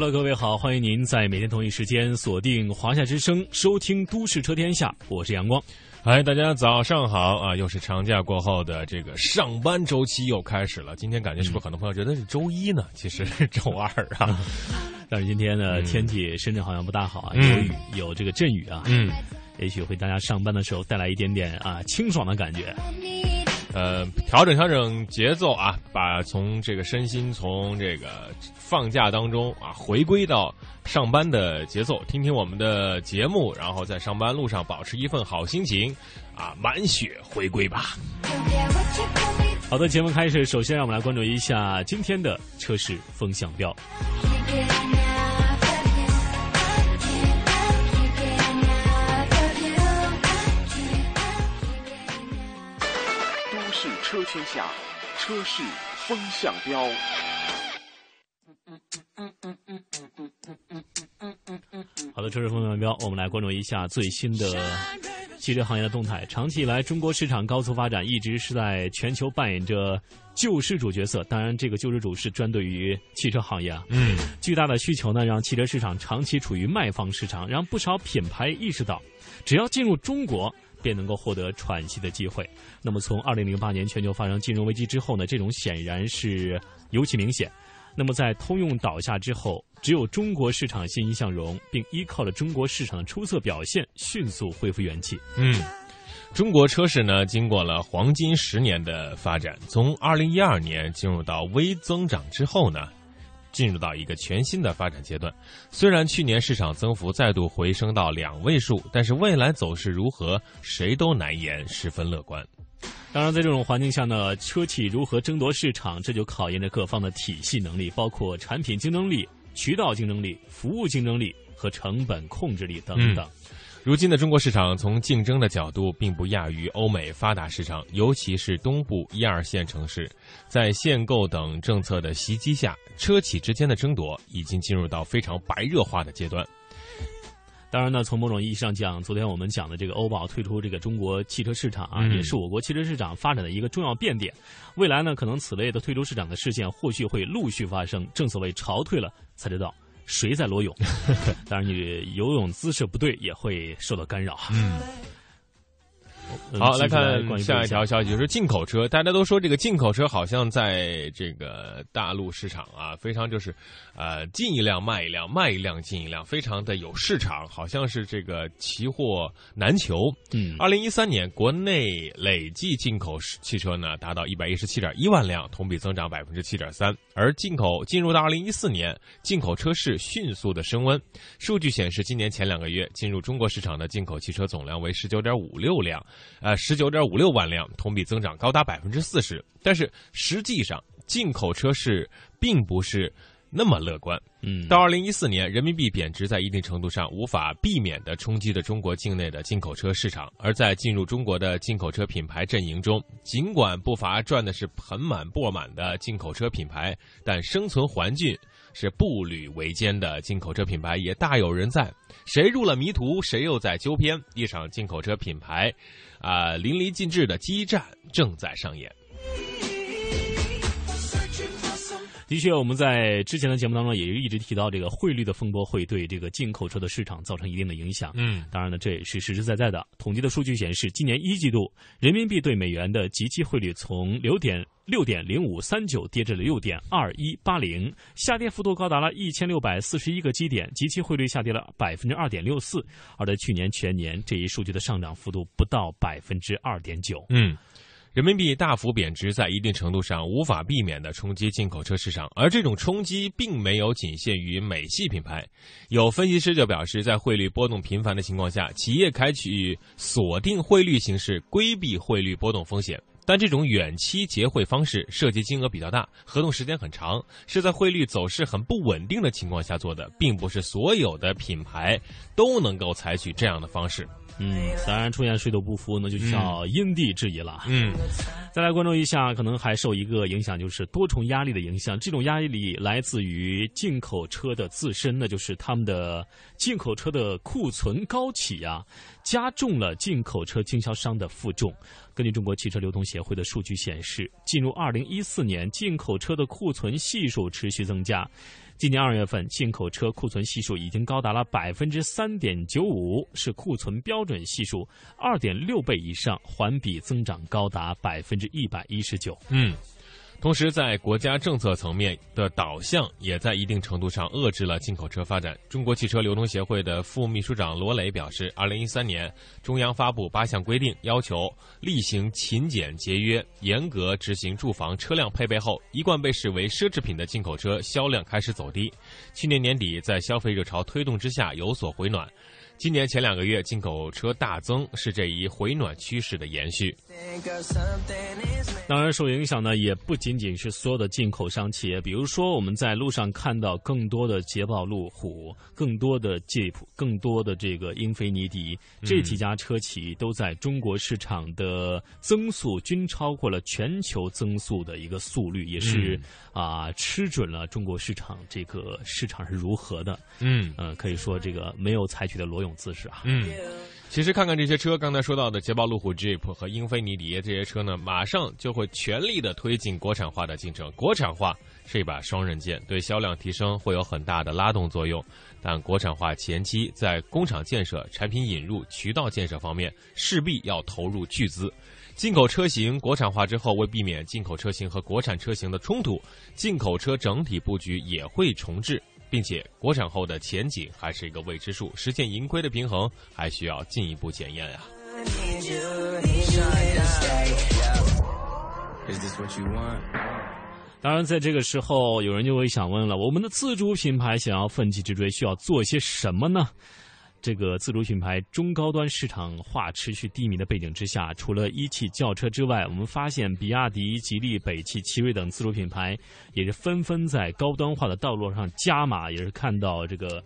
Hello，各位好，欢迎您在每天同一时间锁定华夏之声，收听《都市车天下》，我是阳光。嗨，大家早上好啊！又是长假过后的这个上班周期又开始了。今天感觉是不是很多朋友觉得是周一呢？其实是周二啊。但是今天呢，天气深圳好像不大好啊，嗯有雨，有这个阵雨啊，嗯，也许会大家上班的时候带来一点点啊清爽的感觉。呃，调整调整节奏啊，把从这个身心从这个放假当中啊回归到上班的节奏，听听我们的节目，然后在上班路上保持一份好心情啊，满血回归吧。好的，节目开始，首先让我们来关注一下今天的车市风向标。天下，车市风向标。好的，车市风向标，我们来关注一下最新的汽车行业的动态。长期以来，中国市场高速发展一直是在全球扮演着救世主角色。当然，这个救世主是专对于汽车行业啊。嗯，巨大的需求呢，让汽车市场长期处于卖方市场，让不少品牌意识到，只要进入中国。便能够获得喘息的机会。那么，从二零零八年全球发生金融危机之后呢，这种显然是尤其明显。那么，在通用倒下之后，只有中国市场欣欣向荣，并依靠了中国市场的出色表现，迅速恢复元气。嗯，中国车市呢，经过了黄金十年的发展，从二零一二年进入到微增长之后呢，进入到一个全新的发展阶段。虽然去年市场增幅再度回升到两位数，但是未来走势如何，谁都难言，十分乐观。当然，在这种环境下呢，车企如何争夺市场，这就考验着各方的体系能力，包括产品竞争力、渠道竞争力、服务竞争力和成本控制力等等。如今的中国市场，从竞争的角度，并不亚于欧美发达市场，尤其是东部一二线城市。在限购等政策的袭击下，车企之间的争夺已经进入到非常白热化的阶段。当然呢，从某种意义上讲，昨天我们讲的这个欧宝退出这个中国汽车市场啊，嗯也是我国汽车市场发展的一个重要变点。未来呢，可能此类的退出市场的事件或许会陆续发生。正所谓潮退了才知道谁在裸泳。当然，你游泳姿势不对也会受到干扰啊。嗯。嗯好，来看下一条消息，就是进口车。大家都说这个进口车好像在这个大陆市场啊，非常就是，呃，进一辆卖一辆，卖一辆进一辆，非常的有市场，好像是这个奇货难求。嗯，二零一三年国内累计进口汽车呢达到一百一十七点一万辆，同比增长百分之七点三。而进口进入到二零一四年，进口车市迅速的升温。数据显示，今年前两个月进入中国市场的进口汽车总量为十九点五六辆。呃，十九点五六万辆，同比增长高达百分之四十。但是实际上，进口车市并不是那么乐观。嗯，到二零一四年，人民币贬值在一定程度上无法避免的冲击着中国境内的进口车市场。而在进入中国的进口车品牌阵营中，尽管不乏赚的是盆满钵满的进口车品牌，但生存环境是步履维艰的进口车品牌也大有人在。谁入了迷途，谁又在纠偏。一场进口车品牌，啊、淋漓尽致的激战正在上演。的确，我们在之前的节目当中也一直提到，这个汇率的风波会对这个进口车的市场造成一定的影响。嗯，当然呢，这也是实实在在的。统计的数据显示，今年一季度人民币对美元的即期汇率从六点六点零五三九跌至了六点二一八零，下跌幅度高达了一千六百四十一个基点，即期汇率下跌了百分之二点六四。而在去年全年，这一数据的上涨幅度不到百分之二点九。嗯。人民币大幅贬值，在一定程度上无法避免的冲击进口车市场，而这种冲击并没有仅限于美系品牌。有分析师就表示，在汇率波动频繁的情况下，企业采取锁定汇率形式，规避汇率波动风险。但这种远期结汇方式涉及金额比较大，合同时间很长，是在汇率走势很不稳定的情况下做的，并不是所有的品牌都能够采取这样的方式。嗯，当然出现水土不服，那就叫因地制宜了。嗯，再来关注一下，可能还受一个影响，就是多重压力的影响。这种压力来自于进口车的自身，那就是他们的进口车的库存高企呀，加重了进口车经销商的负重。根据中国汽车流通协会的数据显示，进入二零一四年，进口车的库存系数持续增加。今年二月份，进口车库存系数已经高达了百分之三点九五，是库存标准系数二点六倍以上，环比增长高达百分之一百一十九。嗯。同时，在国家政策层面的导向，也在一定程度上遏制了进口车发展。中国汽车流通协会的副秘书长罗磊表示，二零一三年，中央发布八项规定，要求厉行勤俭节约，严格执行住房车辆配备后，一贯被视为奢侈品的进口车销量开始走低。去年年底，在消费热潮推动之下有所回暖。今年前两个月进口车大增，是这一回暖趋势的延续。当然，受影响呢也不仅仅是所有的进口商企业，比如说我们在路上看到更多的捷豹路虎、更多的 Jeep、更多的这个英菲尼迪这几家车企都在中国市场的增速均超过了全球增速的一个速率，也是啊吃准了中国市场这个市场是如何的。嗯，呃，可以说这个没有采取的裸泳姿势啊。嗯。其实看看这些车，刚才说到的捷豹路虎 Jeep 和英菲尼迪这些车呢，马上就会全力的推进国产化的进程。国产化是一把双刃剑，对销量提升会有很大的拉动作用。但国产化前期在工厂建设、产品引入、渠道建设方面，势必要投入巨资。进口车型国产化之后，为避免进口车型和国产车型的冲突，进口车整体布局也会重置。并且国产后的前景还是一个未知数，实现盈亏的平衡还需要进一步检验啊。当然，在这个时候，有人就会想问了：我们的自主品牌想要奋起直追，需要做些什么呢？这个自主品牌中高端市场化持续低迷的背景之下，除了一汽轿车之外，我们发现比亚迪、吉利、北汽、奇瑞等自主品牌也是纷纷在高端化的道路上加码。也是看到这个，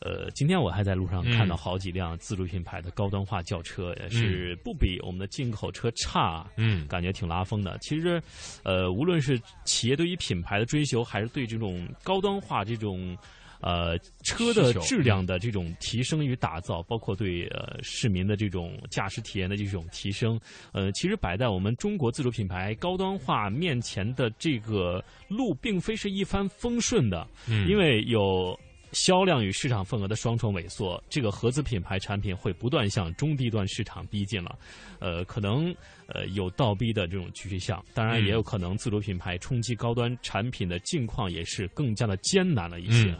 呃，今天我还在路上看到好几辆自主品牌的高端化轿车，也是不比我们的进口车差。嗯，感觉挺拉风的。其实，呃，无论是企业对于品牌的追求，还是对这种高端化这种。呃，车的质量的这种提升与打造，包括对呃市民的这种驾驶体验的这种提升，呃，其实摆在我们中国自主品牌高端化面前的这个路，并非是一帆风顺的，嗯。因为有销量与市场份额的双重萎缩，这个合资品牌产品会不断向中低端市场逼近了，呃，可能呃有倒逼的这种趋向，当然也有可能自主品牌冲击高端产品的境况也是更加的艰难了一些。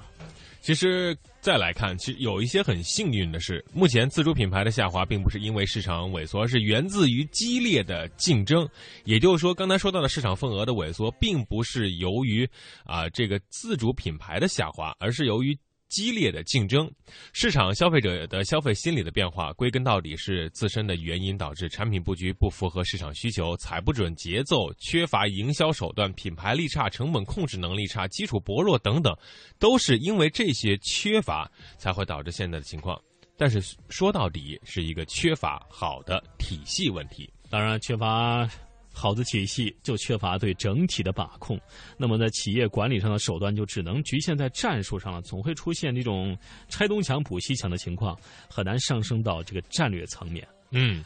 其实再来看，其实有一些很幸运的是，目前自主品牌的下滑并不是因为市场萎缩，而是源自于激烈的竞争。也就是说，刚才说到的市场份额的萎缩，并不是由于啊这个自主品牌的下滑，而是由于。激烈的竞争，市场消费者的消费心理的变化，归根到底是自身的原因导致产品布局不符合市场需求，踩不准节奏，缺乏营销手段，品牌力差，成本控制能力差，基础薄弱等等，都是因为这些缺乏才会导致现在的情况。但是说到底，是一个缺乏好的体系问题。当然，缺乏。好的体系就缺乏对整体的把控，那么在企业管理上的手段就只能局限在战术上了，总会出现这种拆东墙补西墙的情况，很难上升到这个战略层面。嗯，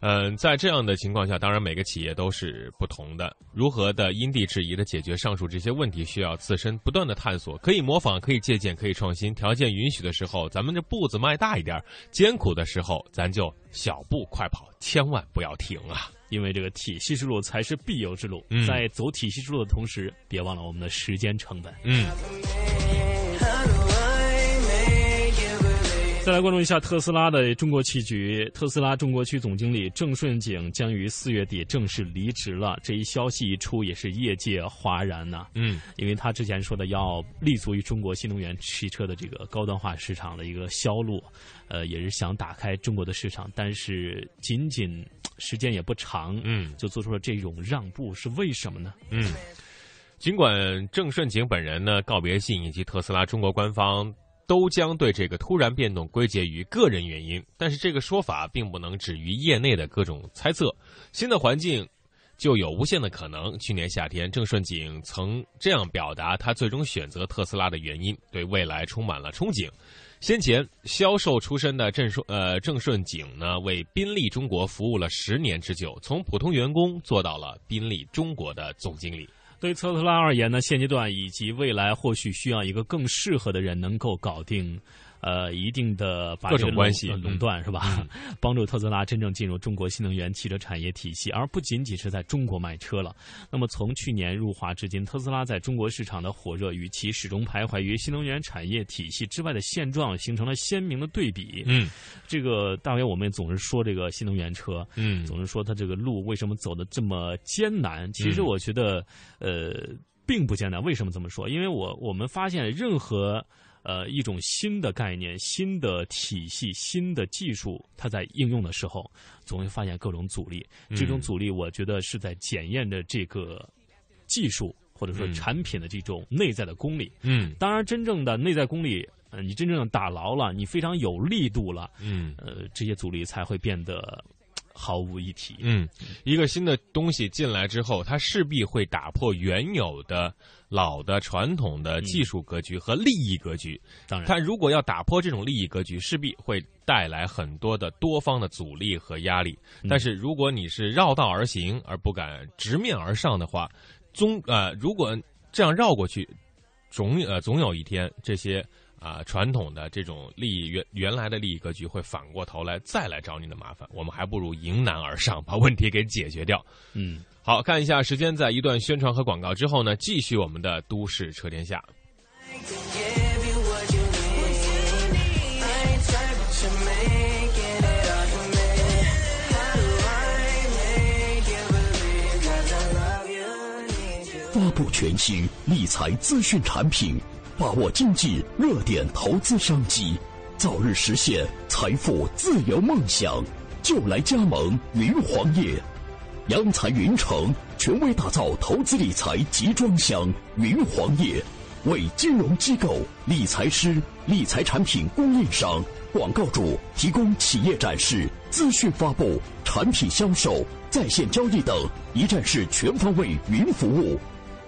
嗯，在这样的情况下，当然每个企业都是不同的，如何的因地制宜的解决上述这些问题，需要自身不断的探索，可以模仿，可以借鉴，可以创新，条件允许的时候，咱们这步子迈大一点；艰苦的时候，咱就小步快跑，千万不要停啊！因为这个体系之路才是必由之路，嗯在走体系之路的同时，别忘了我们的时间成本。嗯。再来关注一下特斯拉的中国棋局。特斯拉中国区总经理郑顺景将于四月底正式离职了。这一消息一出，也是业界哗然呐。嗯，因为他之前说的要立足于中国新能源汽车的这个高端化市场的一个销路，呃，也是想打开中国的市场，但是仅仅时间也不长，嗯，就做出了这种让步，是为什么呢？嗯，尽管郑顺景本人呢告别信以及特斯拉中国官方。都将对这个突然变动归结于个人原因，但是这个说法并不能止于业内的各种猜测。新的环境就有无限的可能。去年夏天，郑顺景曾这样表达他最终选择特斯拉的原因，对未来充满了憧憬。先前销售出身的郑顺呃郑顺景呢，为宾利中国服务了十年之久，从普通员工做到了宾利中国的总经理。对特斯拉而言呢，现阶段以及未来或许需要一个更适合的人，能够搞定。呃，一定的把各种关系垄断是吧？帮助特斯拉真正进入中国新能源汽车产业体系，而不仅仅是在中国卖车了。那么从去年入华至今，特斯拉在中国市场的火热与其始终徘徊于新能源产业体系之外的现状形成了鲜明的对比。嗯，这个大约我们总是说这个新能源车，嗯，总是说它这个路为什么走的这么艰难？其实我觉得，呃，并不艰难。为什么这么说？因为我我们发现任何。呃，一种新的概念、新的体系、新的技术，它在应用的时候，总会发现各种阻力。这种阻力，我觉得是在检验着这个技术或者说产品的这种内在的功力。嗯，当然，真正的内在功力，呃，你真正打牢了，你非常有力度了，嗯，呃，这些阻力才会变得。毫无一体。嗯，一个新的东西进来之后，它势必会打破原有的老的传统的技术格局和利益格局。当然，它如果要打破这种利益格局，势必会带来很多的多方的阻力和压力。但是，如果你是绕道而行而不敢直面而上的话，总呃，如果这样绕过去，总呃总有一天这些。啊，传统的这种利益原原来的利益格局会反过头来再来找你的麻烦，我们还不如迎难而上，把问题给解决掉。嗯，好看一下时间，在一段宣传和广告之后呢，继续我们的都市车天下。发布全新理财资讯产品。把握经济热点投资商机，早日实现财富自由梦想，就来加盟云黄业，央财云城权威打造投资理财集装箱云黄业，为金融机构、理财师、理财产品供应商、广告主提供企业展示、资讯发布、产品销售、在线交易等一站式全方位云服务。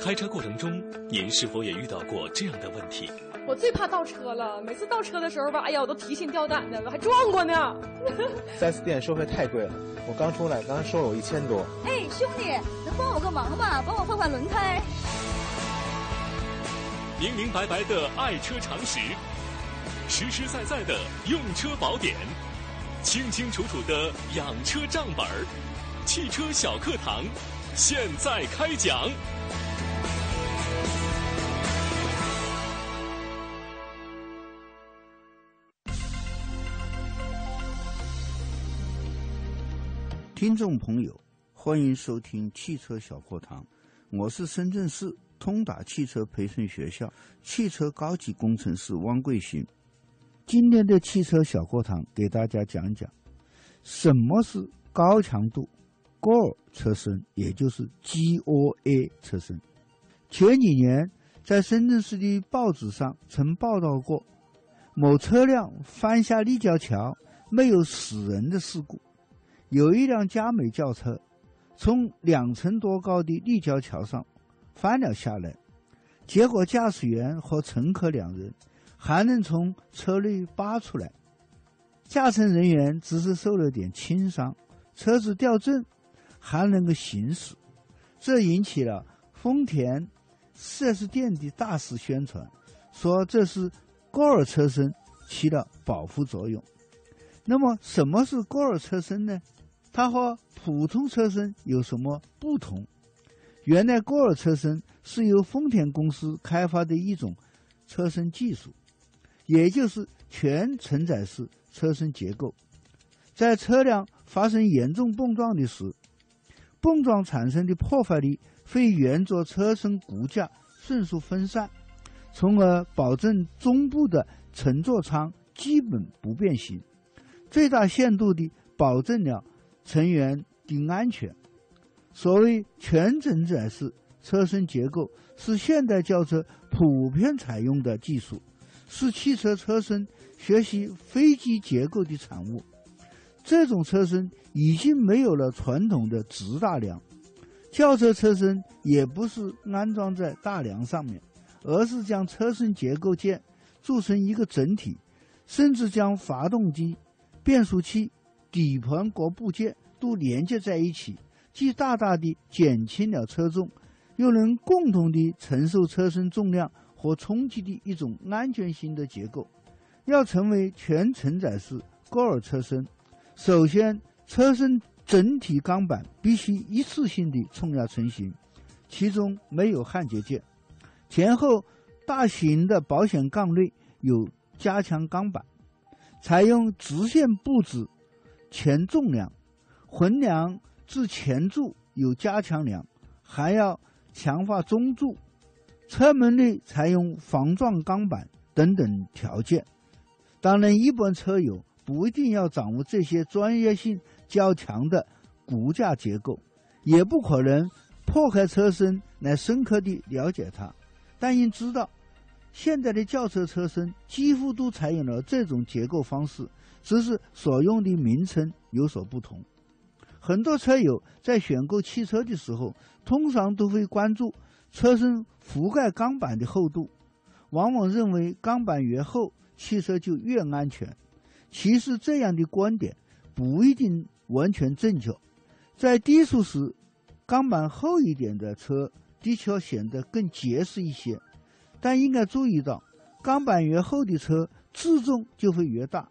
开车过程中，您是否也遇到过这样的问题？我最怕倒车了，每次倒车的时候吧，哎呀，我都提心吊胆的，我还撞过呢。四 S 店收费太贵了，我刚出来，刚刚收了我一千多。哎，兄弟，能帮我个忙吗？帮我换换轮胎。明明白白的爱车常识，实实在在的用车宝典，清清楚楚的养车账本儿，汽车小课堂，现在开讲。听众朋友，欢迎收听汽车小课堂，我是深圳市通达汽车培训学校汽车高级工程师汪贵新。今天的汽车小课堂给大家讲讲什么是高强度、戈尔车身，也就是 GOA 车身。前几年在深圳市的报纸上曾报道过，某车辆翻下立交桥没有死人的事故。有一辆佳美轿车从两层多高的立交桥上翻了下来，结果驾驶员和乘客两人还能从车内扒出来，驾乘人员只是受了点轻伤，车子掉正还能够行驶，这引起了丰田。4S 店的大肆宣传，说这是高尔车身起了保护作用。那么，什么是高尔车身呢？它和普通车身有什么不同？原来，高尔车身是由丰田公司开发的一种车身技术，也就是全承载式车身结构。在车辆发生严重碰撞的时，碰撞产生的破坏力。会沿着车身骨架迅速分散，从而保证中部的乘坐舱基本不变形，最大限度地保证了成员的安全。所谓全整载式车身结构是现代轿车普遍采用的技术，是汽车车身学习飞机结构的产物。这种车身已经没有了传统的直大梁。轿车车身也不是安装在大梁上面，而是将车身结构件铸成一个整体，甚至将发动机、变速器、底盘各部件都连接在一起，既大大的减轻了车重，又能共同的承受车身重量和冲击的一种安全性的结构。要成为全承载式高尔车身，首先车身。整体钢板必须一次性的冲压成型，其中没有焊接件。前后大型的保险杠内有加强钢板，采用直线布置前纵梁，横梁至前柱有加强梁，还要强化中柱。车门内采用防撞钢板等等条件。当然，一般车友不一定要掌握这些专业性。较强的骨架结构，也不可能破开车身来深刻地了解它。但应知道，现在的轿车车身几乎都采用了这种结构方式，只是所用的名称有所不同。很多车友在选购汽车的时候，通常都会关注车身覆盖钢板的厚度，往往认为钢板越厚，汽车就越安全。其实这样的观点不一定。完全正确，在低速时，钢板厚一点的车的确显得更结实一些。但应该注意到，钢板越厚的车自重就会越大，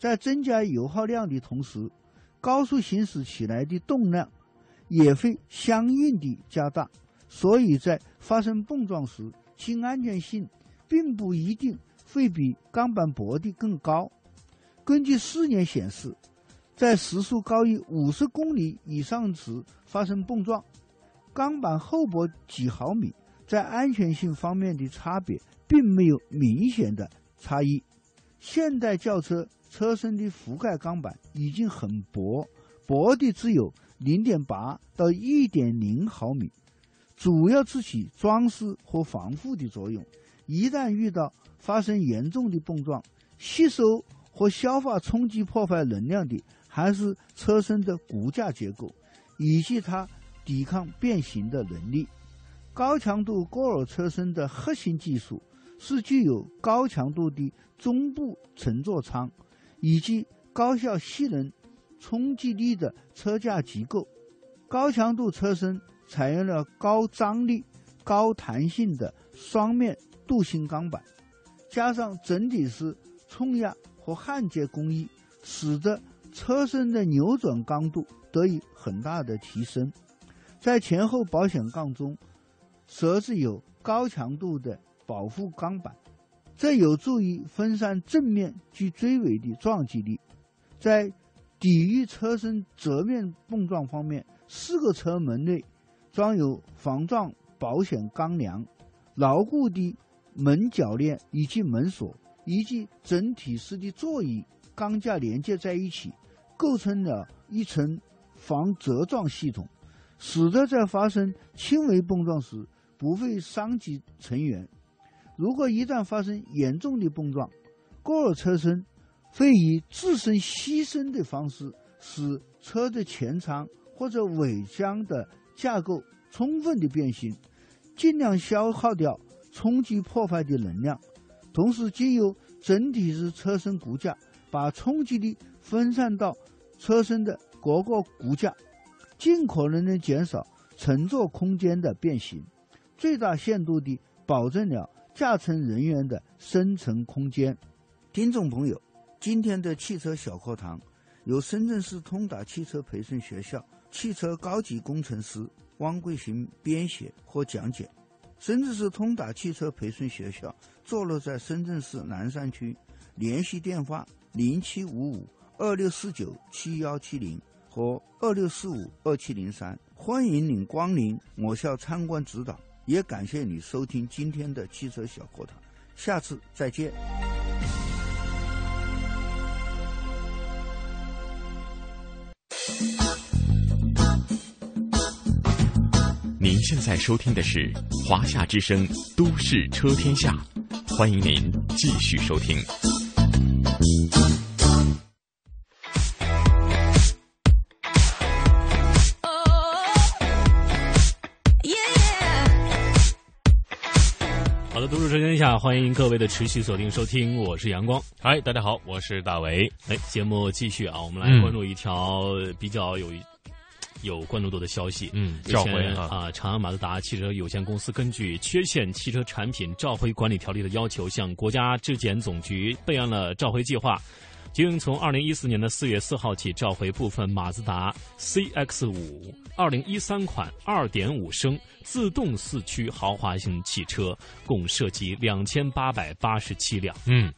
在增加油耗量的同时，高速行驶起来的动量也会相应的加大。所以在发生碰撞时，其安全性并不一定会比钢板薄的更高。根据试验显示。在时速高于五十公里以上时发生碰撞，钢板厚薄几毫米，在安全性方面的差别并没有明显的差异。现代轿车车身的覆盖钢板已经很薄，薄的只有零点八到一点零毫米，主要是起装饰和防护的作用。一旦遇到发生严重的碰撞，吸收和消化冲击破坏能量的。还是车身的骨架结构，以及它抵抗变形的能力。高强度高尔车身的核心技术是具有高强度的中部乘坐舱，以及高效吸能冲击力的车架结构。高强度车身采用了高张力、高弹性的双面镀锌钢板，加上整体式冲压和焊接工艺，使得车身的扭转刚度得以很大的提升，在前后保险杠中设置有高强度的保护钢板，这有助于分散正面及追尾的撞击力。在抵御车身侧面碰撞方面，四个车门内装有防撞保险钢梁、牢固的门铰链以及门锁，以及整体式的座椅钢架连接在一起。构成了一层防折撞系统，使得在发生轻微碰撞时不会伤及成员。如果一旦发生严重的碰撞，过尔车身会以自身牺牲的方式，使车的前舱或者尾箱的架构充分的变形，尽量消耗掉冲击破坏的能量，同时经由整体式车身骨架把冲击力分散到车身的各个骨架，尽可能的减少乘坐空间的变形，最大限度地保证了。驾乘人员的生存空间。听众朋友，今天的汽车小课堂由深圳市通达汽车培训学校汽车高级工程师汪桂行编写和讲解。深圳市通达汽车培训学校坐落在深圳市南山区，联系电话零七五五二六四九七幺七零和二六四五二七零三，欢迎您光临我校参观指导。也感谢你收听今天的汽车小课堂，下次再见。您现在收听的是华夏之声《都市车天下》，欢迎您继续收听。都市车天下，欢迎各位的持续锁定收听，我是阳光。嗨，大家好，我是大为。哎，节目继续啊，我们来关注一条比较有有关注度的消息。嗯，召回啊，长安马自达汽车有限公司根据《缺陷汽车产品召回管理条例》的要求，向国家质检总局备案了召回计划。经从二零一四年的四月四号起召回部分马自达 CX 五二零一三款二点五升自动四驱豪华型汽车，共涉及两千八百八十七辆。嗯，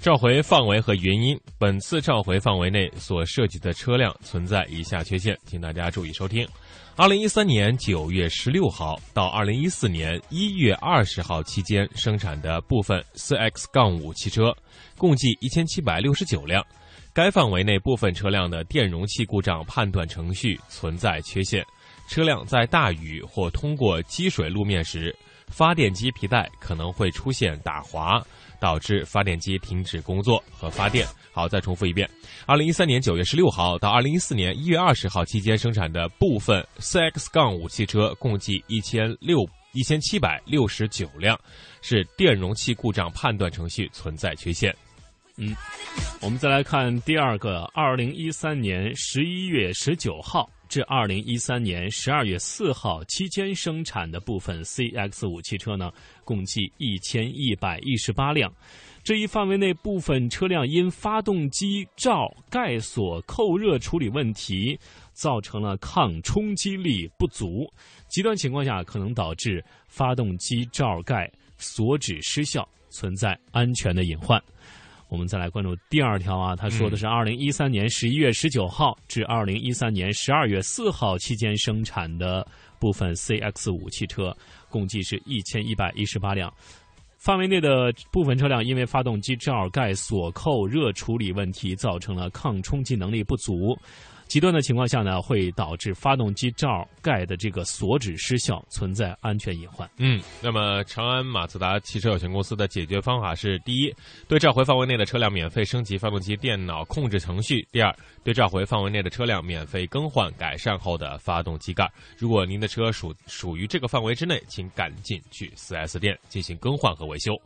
召回范围和原因，本次召回范围内所涉及的车辆存在以下缺陷，请大家注意收听。二零一三年九月十六号到二零一四年一月二十号期间生产的部分 4X 杠五汽车，共计一千七百六十九辆。该范围内部分车辆的电容器故障判断程序存在缺陷，车辆在大雨或通过积水路面时，发电机皮带可能会出现打滑。导致发电机停止工作和发电。好，再重复一遍：二零一三年九月十六号到二零一四年一月二十号期间生产的部分 C X 杠五汽车，共计一千六一千七百六十九辆，是电容器故障判断程序存在缺陷。嗯，我们再来看第二个，二零一三年十一月十九号。至二零一三年十二月四号期间生产的部分 CX 五汽车呢，共计一千一百一十八辆。这一范围内部分车辆因发动机罩盖锁扣热处理问题，造成了抗冲击力不足，极端情况下可能导致发动机罩盖锁止失效，存在安全的隐患。我们再来关注第二条啊，他说的是二零一三年十一月十九号至二零一三年十二月四号期间生产的部分 CX 五汽车，共计是一千一百一十八辆。范围内的部分车辆因为发动机罩盖锁扣热处理问题，造成了抗冲击能力不足。极端的情况下呢，会导致发动机罩盖的这个锁止失效，存在安全隐患。嗯，那么长安马自达汽车有限公司的解决方法是：第一，对召回范围内的车辆免费升级发动机电脑控制程序；第二，对召回范围内的车辆免费更换改善后的发动机盖。如果您的车属属于这个范围之内，请赶紧去 4S 店进行更换和维修。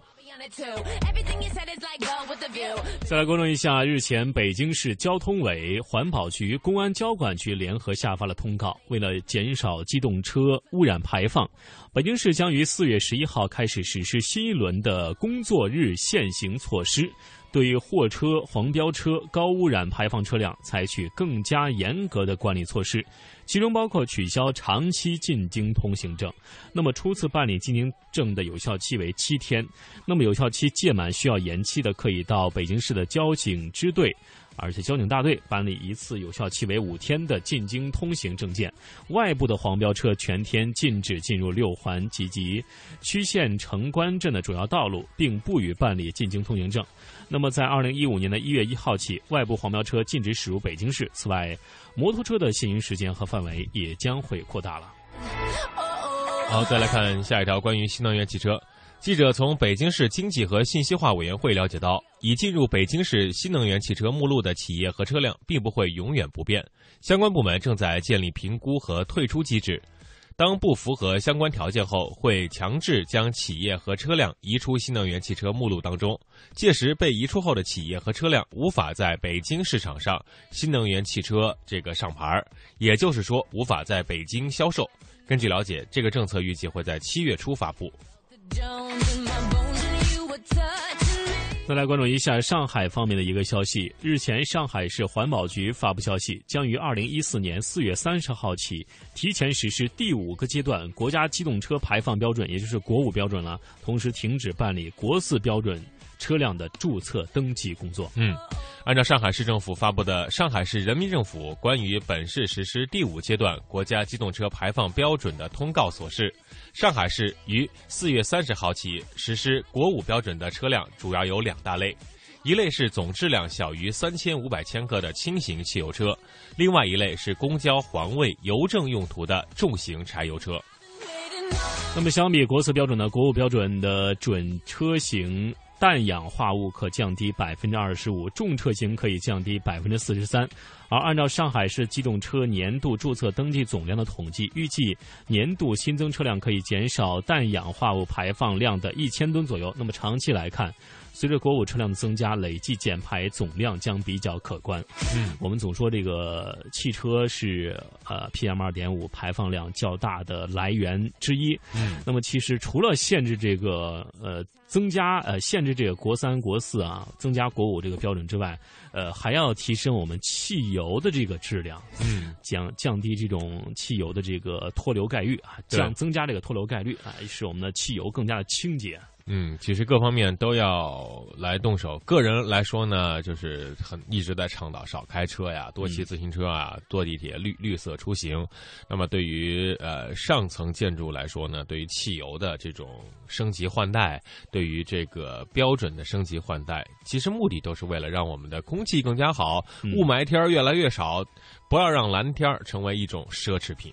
再来关注一下，日前北京市交通委、环保局、公安交管局联合下发了通告，为了减少机动车污染排放，北京市将于四月十一号开始实施新一轮的工作日限行措施。对于货车、黄标车、高污染排放车辆，采取更加严格的管理措施，其中包括取消长期进京通行证。那么初次办理进京证的有效期为七天，那么有效期届满需要延期的，可以到北京市的交警支队，而且交警大队办理一次有效期为五天的进京通行证件。外部的黄标车全天禁止进入六环及及区县城关镇的主要道路，并不予办理进京通行证。那么，在二零一五年的一月一号起，外部黄标车禁止驶入北京市。此外，摩托车的限行时间和范围也将会扩大了。好，再来看下一条关于新能源汽车。记者从北京市经济和信息化委员会了解到，已进入北京市新能源汽车目录的企业和车辆，并不会永远不变。相关部门正在建立评估和退出机制，当不符合相关条件后，会强制将企业和车辆移出新能源汽车目录当中。届时，被移出后的企业和车辆无法在北京市场上新能源汽车这个上牌，也就是说，无法在北京销售。根据了解，这个政策预计会在七月初发布。再来关注一下上海方面的一个消息。日前，上海市环保局发布消息，将于二零一四年四月三十号起提前实施第五个阶段国家机动车排放标准，也就是国五标准了。同时，停止办理国四标准车辆的注册登记工作。嗯，按照上海市政府发布的《上海市人民政府关于本市实施第五阶段国家机动车排放标准的通告》所示。上海市于四月三十号起实施国五标准的车辆，主要有两大类，一类是总质量小于三千五百千克的轻型汽油车，另外一类是公交环卫邮政用途的重型柴油车。那么，相比国四标准的国五标准的准车型。氮氧化物可降低百分之二十五，重车型可以降低百分之四十三。而按照上海市机动车年度注册登记总量的统计，预计年度新增车辆可以减少氮氧化物排放量的一千吨左右。那么长期来看，随着国五车辆的增加，累计减排总量将比较可观。嗯，我们总说这个汽车是呃 PM 二点五排放量较大的来源之一。嗯，那么其实除了限制这个呃增加呃限制这个国三国四啊，增加国五这个标准之外，呃还要提升我们汽油的这个质量。嗯，降降低这种汽油的这个脱硫概率啊，降增加这个脱硫概率啊，使我们的汽油更加的清洁。嗯，其实各方面都要来动手。个人来说呢，就是很一直在倡导少开车呀，多骑自行车啊，坐地铁绿绿色出行。那么对于呃上层建筑来说呢，对于汽油的这种升级换代，对于这个标准的升级换代，其实目的都是为了让我们的空气更加好，雾霾天越来越少，不要让蓝天成为一种奢侈品。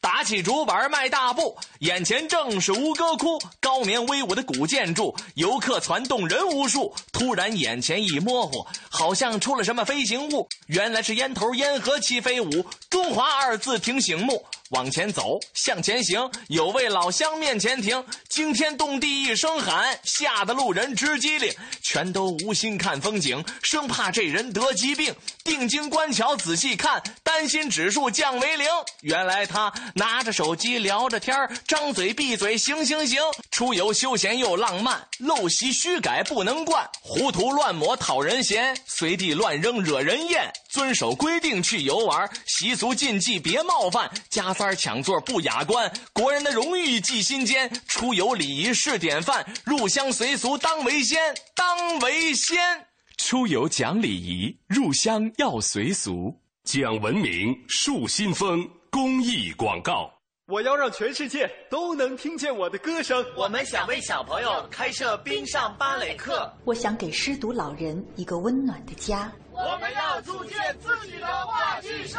打起竹板迈大步，眼前正是吴哥窟，高棉威武的古建筑，游客攒动人无数。突然眼前一模糊，好像出了什么飞行物，原来是烟头烟盒齐飞舞，中华二字挺醒目。往前走，向前行，有位老乡面前停，惊天动地一声喊，吓得路人直机灵，全都无心看风景，生怕这人得疾病。定睛观瞧，仔细看，担心指数降为零。原来他拿着手机聊着天张嘴闭嘴行行行。出游休闲又浪漫，陋习虚改不能惯，胡涂乱抹讨人嫌，随地乱扔惹人厌。遵守规定去游玩，习俗禁忌别冒犯，加塞抢座不雅观。国人的荣誉记心间，出游礼仪是典范，入乡随俗当为先，当为先。出游讲礼仪，入乡要随俗，讲文明树新风公益广告。我要让全世界都能听见我的歌声。我们想为小朋友开设冰上芭蕾课。我想给失独老人一个温暖的家。我们要组建自己的话剧社。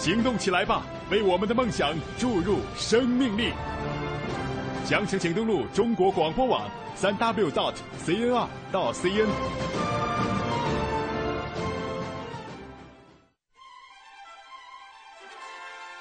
行动起来吧，为我们的梦想注入生命力！详情请登录中国广播网三 w dot cnr 到 cn。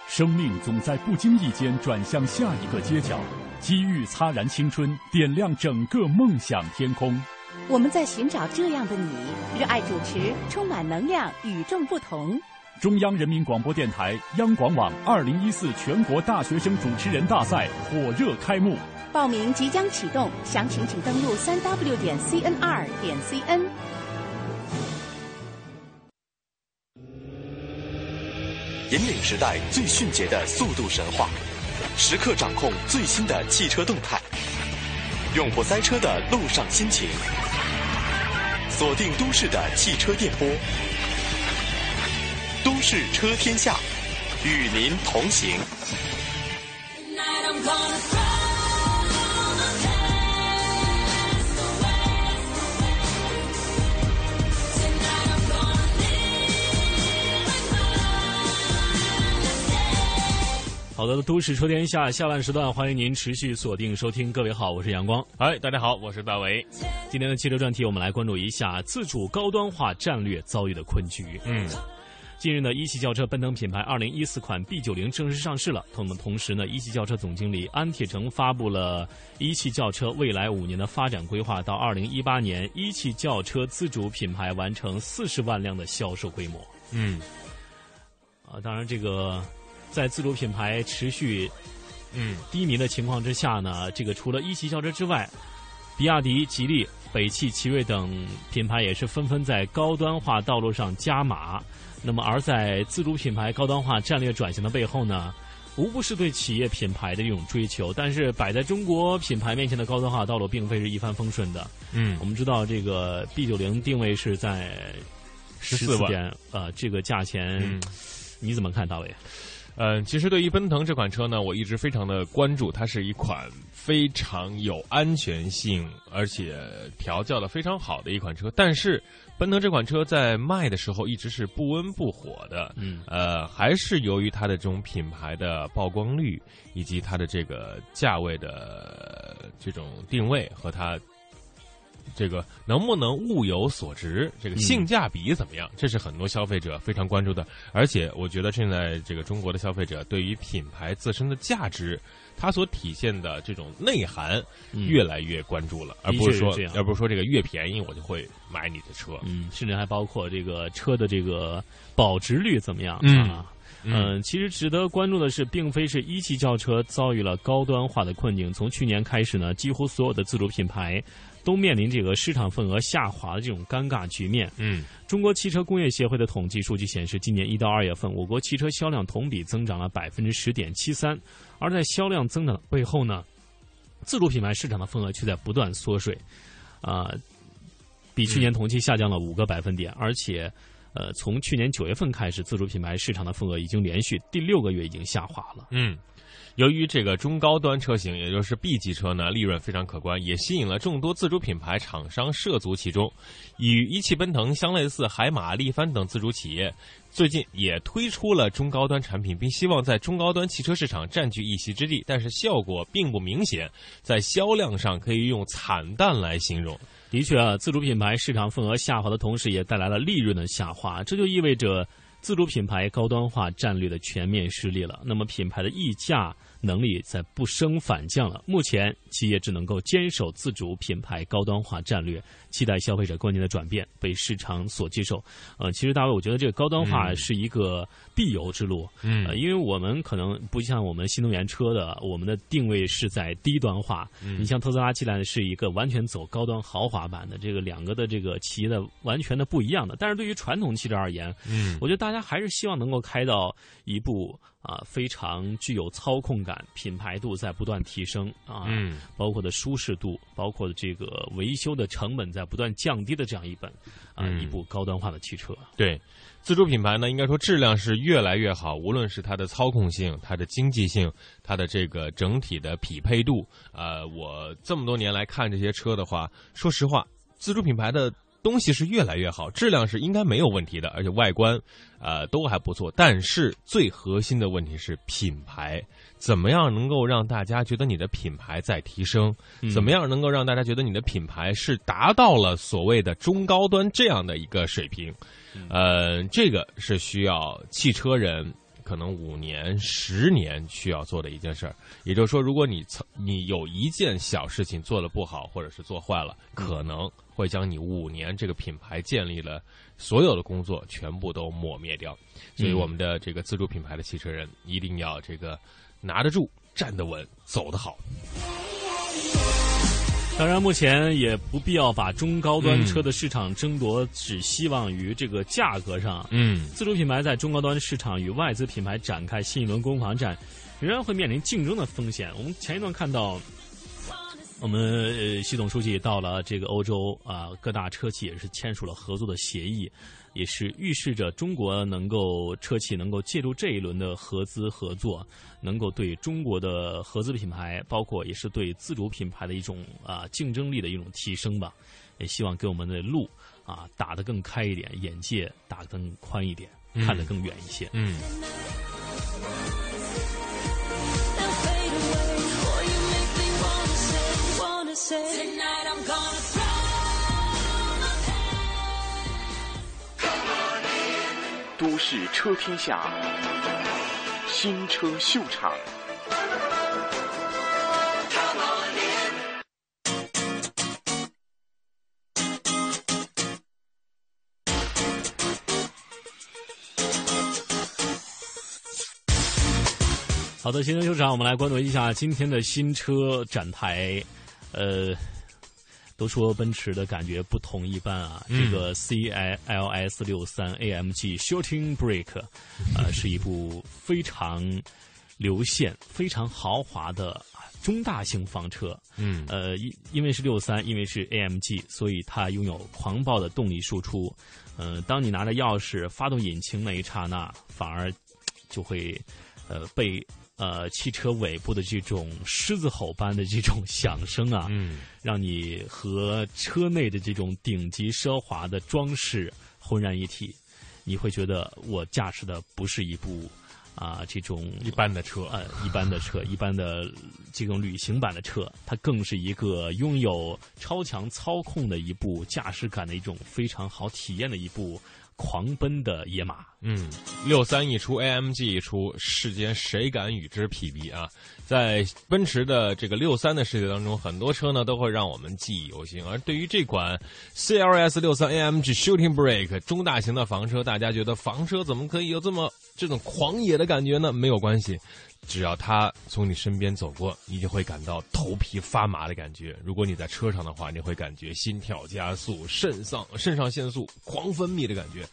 生命总在不经意间转向下一个街角，机遇擦燃青春，点亮整个梦想天空。我们在寻找这样的你，热爱主持，充满能量，与众不同。中央人民广播电台央广网二零一四全国大学生主持人大赛火热开幕，报名即将启动，详情请登录三 w 点 cnr 点 cn。引领时代最迅捷的速度神话，时刻掌控最新的汽车动态，永不塞车的路上心情，锁定都市的汽车电波。都市车天下，与您同行。好的，都市车天下下半时段，欢迎您持续锁定收听。各位好，我是阳光。哎，大家好，我是大为。今天的汽车专题，我们来关注一下自主高端化战略遭遇的困局。嗯。近日呢，一汽轿车奔腾品牌2014款 B90 正式上市了。同同时呢，一汽轿车总经理安铁成发布了一汽轿车未来五年的发展规划。到2018年，一汽轿车自主品牌完成40万辆的销售规模。嗯，啊，当然这个在自主品牌持续嗯低迷的情况之下呢，这个除了一汽轿车之外，比亚迪、吉利、北汽、奇瑞等品牌也是纷纷在高端化道路上加码。那么，而在自主品牌高端化战略转型的背后呢，无不是对企业品牌的这种追求。但是，摆在中国品牌面前的高端化道路，并非是一帆风顺的。嗯，我们知道，这个 B 九零定位是在十四万，呃，这个价钱，你怎么看，大伟？嗯，其实对于奔腾这款车呢，我一直非常的关注，它是一款非常有安全性，而且调教的非常好的一款车。但是，奔腾这款车在卖的时候一直是不温不火的，嗯，呃，还是由于它的这种品牌的曝光率以及它的这个价位的这种定位和它。这个能不能物有所值？这个性价比怎么样？这是很多消费者非常关注的。而且，我觉得现在这个中国的消费者对于品牌自身的价值，它所体现的这种内涵，越来越关注了，而不是说，而不是说这个越便宜我就会买你的车。嗯，甚至还包括这个车的这个保值率怎么样啊？嗯，其实值得关注的是，并非是一汽轿车遭遇了高端化的困境。从去年开始呢，几乎所有的自主品牌。都面临这个市场份额下滑的这种尴尬局面。嗯，中国汽车工业协会的统计数据显示，今年一到二月份，我国汽车销量同比增长了百分之十点七三。而在销量增长的背后呢，自主品牌市场的份额却在不断缩水，啊，比去年同期下降了五个百分点。而且，呃，从去年九月份开始，自主品牌市场的份额已经连续第六个月已经下滑了。嗯。由于这个中高端车型，也就是 B 级车呢，利润非常可观，也吸引了众多自主品牌厂商涉足其中。与一汽奔腾相类似，海马、力帆等自主企业最近也推出了中高端产品，并希望在中高端汽车市场占据一席之地，但是效果并不明显，在销量上可以用惨淡来形容。的确啊，自主品牌市场份额下滑的同时，也带来了利润的下滑，这就意味着自主品牌高端化战略的全面失利了。那么品牌的溢价。能力在不升反降了。目前，企业只能够坚守自主品牌高端化战略，期待消费者观念的转变，被市场所接受。呃，其实大卫，我觉得这个高端化是一个必由之路。嗯，因为我们可能不像我们新能源车的，我们的定位是在低端化。嗯，你像特斯拉，既然是一个完全走高端豪华版的，这个两个的这个企业的完全的不一样的。但是对于传统汽车而言，嗯，我觉得大家还是希望能够开到一部。啊，非常具有操控感，品牌度在不断提升啊，嗯，包括的舒适度，包括的这个维修的成本在不断降低的这样一本啊，一部高端化的汽车。对，自主品牌呢，应该说质量是越来越好，无论是它的操控性、它的经济性、它的这个整体的匹配度。呃，我这么多年来看这些车的话，说实话，自主品牌的。东西是越来越好，质量是应该没有问题的，而且外观，呃，都还不错。但是最核心的问题是品牌，怎么样能够让大家觉得你的品牌在提升？怎么样能够让大家觉得你的品牌是达到了所谓的中高端这样的一个水平？呃，这个是需要汽车人。可能五年、十年需要做的一件事儿，也就是说，如果你曾你有一件小事情做的不好，或者是做坏了，可能会将你五年这个品牌建立了所有的工作全部都抹灭掉。所以，我们的这个自主品牌的汽车人一定要这个拿得住、站得稳、走得好。当然，目前也不必要把中高端车的市场争夺只希望于这个价格上。嗯，自主品牌在中高端市场与外资品牌展开新一轮攻防战，仍然会面临竞争的风险。我们前一段看到，我们呃习总书记到了这个欧洲啊，各大车企也是签署了合作的协议。也是预示着中国能够车企能够借助这一轮的合资合作，能够对中国的合资品牌，包括也是对自主品牌的一种啊竞争力的一种提升吧。也希望给我们的路啊打得更开一点，眼界打得更宽一点，看得更远一些。嗯。都市车天下，新车秀场。好的，新车秀场，我们来关注一下今天的新车展台，呃。都说奔驰的感觉不同一般啊，这个 C I L S 六三 A M G Shooting Brake，呃，是一部非常流线、非常豪华的中大型房车。嗯，呃，因因为是六三，因为是 A M G，所以它拥有狂暴的动力输出。嗯，当你拿着钥匙发动引擎那一刹那，反而就会呃被。呃，汽车尾部的这种狮子吼般的这种响声啊，嗯，让你和车内的这种顶级奢华的装饰浑然一体，你会觉得我驾驶的不是一部啊这种一般的车，呃，一般的车，一般的这种旅行版的车，它更是一个拥有超强操控的一部驾驶感的一种非常好体验的一部。狂奔的野马，嗯，六三一出，AMG 一出，世间谁敢与之匹敌啊？在奔驰的这个六三的世界当中，很多车呢都会让我们记忆犹新。而对于这款 CLS 六三 AMG Shooting Brake 中大型的房车，大家觉得房车怎么可以有这么这种狂野的感觉呢？没有关系。只要他从你身边走过，你就会感到头皮发麻的感觉。如果你在车上的话，你会感觉心跳加速、肾上肾上腺素狂分泌的感觉。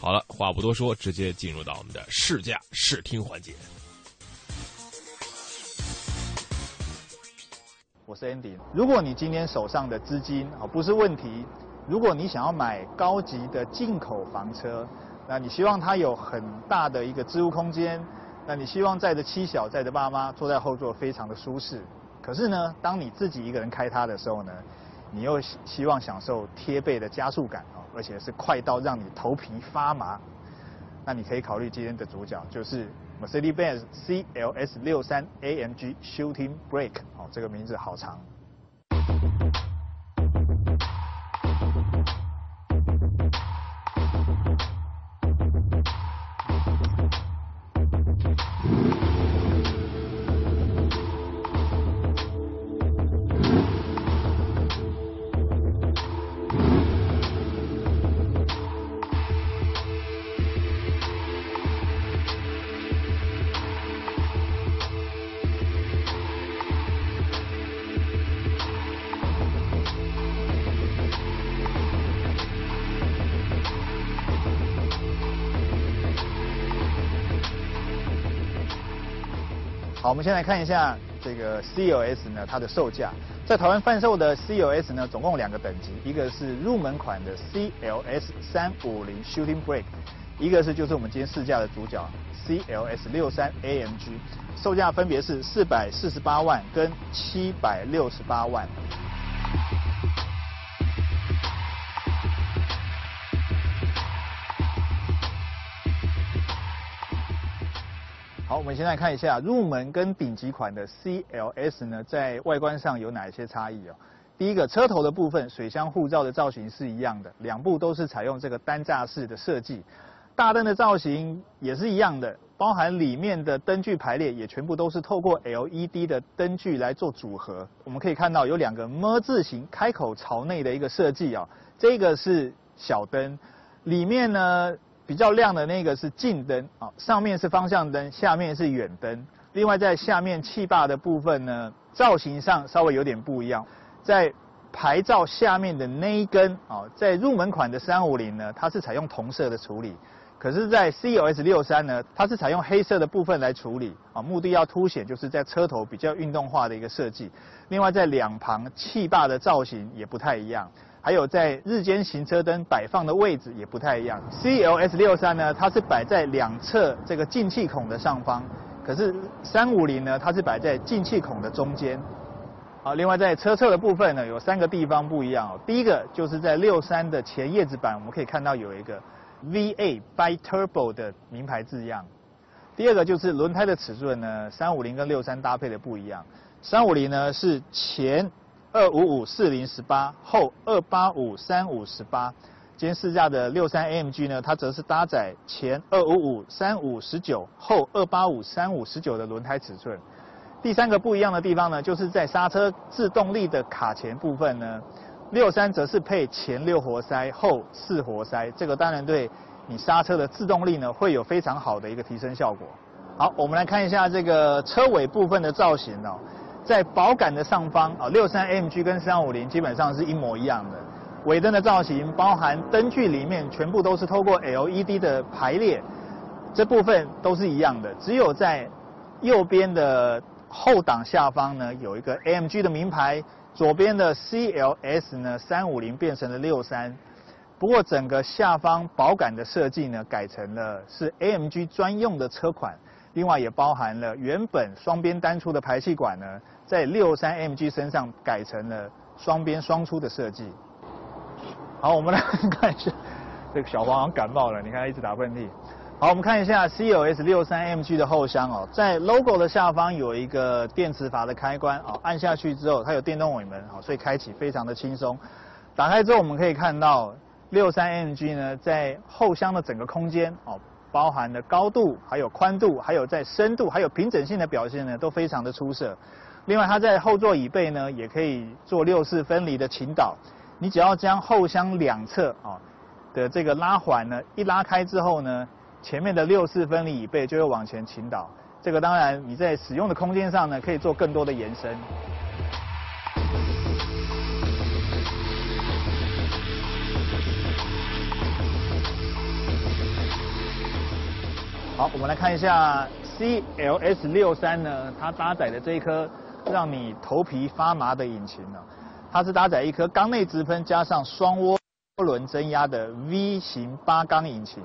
好了，话不多说，直接进入到我们的试驾试听环节。我是 Andy。如果你今天手上的资金啊不是问题，如果你想要买高级的进口房车，那你希望它有很大的一个置物空间。那你希望载着妻小、载着爸妈坐在后座非常的舒适，可是呢，当你自己一个人开它的时候呢，你又希望享受贴背的加速感哦，而且是快到让你头皮发麻。那你可以考虑今天的主角就是 Mercedes-Benz CLS 六三 AMG Shooting Brake 哦，这个名字好长。我们先来看一下这个 CLS 呢，它的售价。在台湾贩售的 CLS 呢，总共两个等级，一个是入门款的 CLS 三五零 Shooting Break，一个是就是我们今天试驾的主角 CLS 六三 AMG，售价分别是四百四十八万跟七百六十八万。我们先来看一下入门跟顶级款的 CLS 呢，在外观上有哪一些差异哦？第一个，车头的部分，水箱护罩的造型是一样的，两部都是采用这个单架式的设计。大灯的造型也是一样的，包含里面的灯具排列也全部都是透过 LED 的灯具来做组合。我们可以看到有两个 “M” 字形开口朝内的一个设计啊，这个是小灯，里面呢。比较亮的那个是近灯啊，上面是方向灯，下面是远灯。另外在下面气坝的部分呢，造型上稍微有点不一样。在牌照下面的那一根啊，在入门款的三五零呢，它是采用同色的处理。可是，在 CLS 六三呢，它是采用黑色的部分来处理啊，目的要凸显就是在车头比较运动化的一个设计。另外在两旁气坝的造型也不太一样。还有在日间行车灯摆放的位置也不太一样。CLS 六三呢，它是摆在两侧这个进气孔的上方，可是三五零呢，它是摆在进气孔的中间。好，另外在车侧的部分呢，有三个地方不一样哦。第一个就是在六三的前叶子板，我们可以看到有一个 V8 Bi Turbo 的名牌字样。第二个就是轮胎的尺寸呢，三五零跟六三搭配的不一样。三五零呢是前。二五五四零十八后二八五三五十八，今天试驾的六三 AMG 呢，它则是搭载前二五五三五十九后二八五三五十九的轮胎尺寸。第三个不一样的地方呢，就是在刹车制动力的卡钳部分呢，六三则是配前六活塞后四活塞，这个当然对你刹车的制动力呢会有非常好的一个提升效果。好，我们来看一下这个车尾部分的造型哦。在保杆的上方啊，六三 AMG 跟三五零基本上是一模一样的。尾灯的造型，包含灯具里面全部都是透过 LED 的排列，这部分都是一样的。只有在右边的后挡下方呢，有一个 AMG 的名牌，左边的 CLS 呢三五零变成了六三。不过整个下方保杆的设计呢，改成了是 AMG 专用的车款。另外也包含了原本双边单出的排气管呢，在六三 MG 身上改成了双边双出的设计。好，我们来 看一下，这个小黄好像感冒了，你看他一直打喷嚏。好，我们看一下 CLS 六三 MG 的后箱哦，在 logo 的下方有一个电磁阀的开关哦，按下去之后它有电动尾门哦，所以开启非常的轻松。打开之后我们可以看到六三 MG 呢，在后箱的整个空间哦。包含的高度、还有宽度、还有在深度、还有平整性的表现呢，都非常的出色。另外，它在后座椅背呢，也可以做六四分离的倾倒。你只要将后箱两侧啊的这个拉环呢一拉开之后呢，前面的六四分离椅背就会往前倾倒。这个当然你在使用的空间上呢，可以做更多的延伸。好，我们来看一下 CLS 六三呢，它搭载的这一颗让你头皮发麻的引擎呢，它是搭载一颗缸内直喷加上双涡轮增压的 V 型八缸引擎，